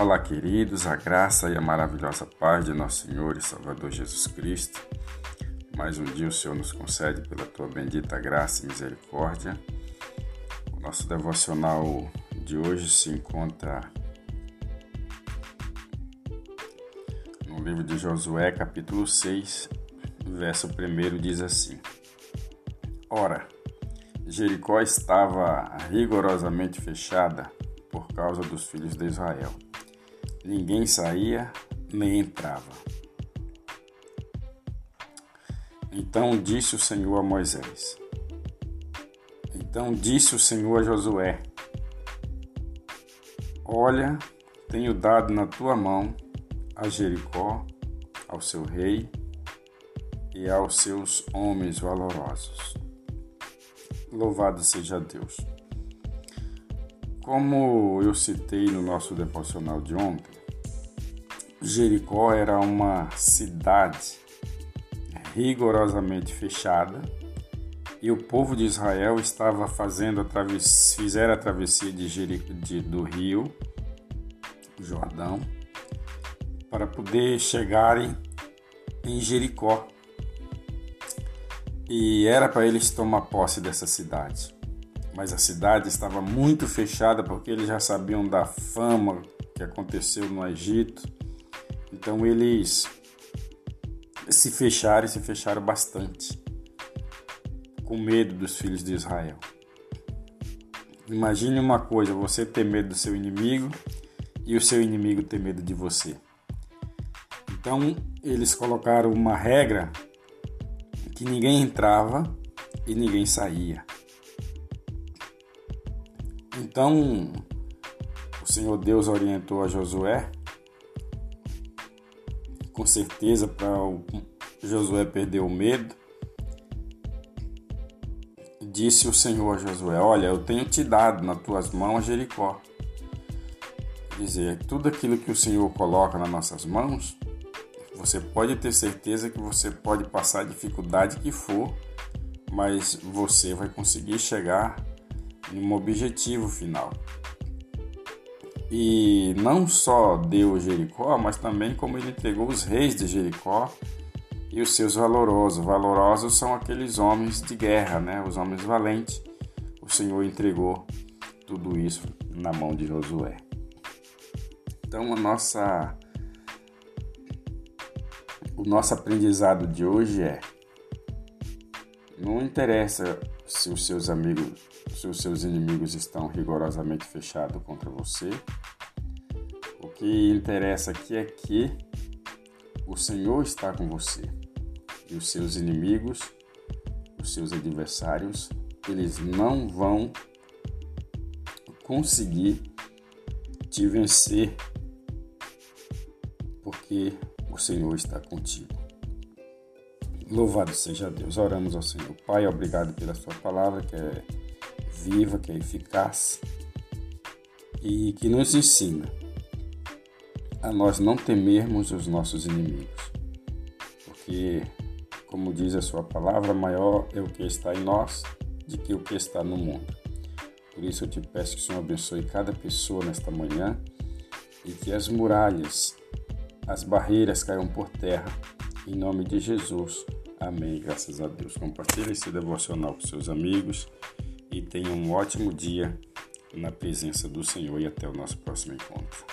Olá, queridos, a graça e a maravilhosa paz de nosso Senhor e Salvador Jesus Cristo. Mais um dia o Senhor nos concede pela tua bendita graça e misericórdia. O nosso devocional de hoje se encontra no livro de Josué, capítulo 6, verso 1 diz assim: Ora, Jericó estava rigorosamente fechada por causa dos filhos de Israel. Ninguém saía nem entrava. Então disse o Senhor a Moisés. Então disse o Senhor a Josué: Olha, tenho dado na tua mão a Jericó, ao seu rei e aos seus homens valorosos. Louvado seja Deus. Como eu citei no nosso devocional de ontem, Jericó era uma cidade rigorosamente fechada e o povo de Israel estava fazendo a travessia, fizeram a travessia de Jerico, de, do rio Jordão para poder chegarem em Jericó. E era para eles tomar posse dessa cidade mas a cidade estava muito fechada porque eles já sabiam da fama que aconteceu no Egito. Então eles se fecharam e se fecharam bastante, com medo dos filhos de Israel. Imagine uma coisa: você ter medo do seu inimigo e o seu inimigo ter medo de você. Então eles colocaram uma regra que ninguém entrava e ninguém saía. Então, o Senhor Deus orientou a Josué, com certeza para Josué perder o medo. Disse o Senhor a Josué: Olha, eu tenho te dado nas tuas mãos Jericó. Quer dizer, tudo aquilo que o Senhor coloca nas nossas mãos, você pode ter certeza que você pode passar a dificuldade que for, mas você vai conseguir chegar um objetivo final. E não só deu Jericó, mas também como ele entregou os reis de Jericó e os seus valorosos. Valorosos são aqueles homens de guerra, né? os homens valentes. O Senhor entregou tudo isso na mão de Josué. Então a nossa o nosso aprendizado de hoje é não interessa se os seus amigos, se os seus inimigos estão rigorosamente fechados contra você. O que interessa aqui é que o Senhor está com você e os seus inimigos, os seus adversários, eles não vão conseguir te vencer porque o Senhor está contigo. Louvado seja Deus. Oramos ao Senhor. Pai, obrigado pela Sua palavra que é viva, que é eficaz e que nos ensina a nós não temermos os nossos inimigos. Porque, como diz a Sua palavra, maior é o que está em nós do que o que está no mundo. Por isso eu te peço que o Senhor abençoe cada pessoa nesta manhã e que as muralhas, as barreiras caiam por terra. Em nome de Jesus. Amém. Graças a Deus. Compartilhe esse devocional com seus amigos e tenha um ótimo dia na presença do Senhor e até o nosso próximo encontro.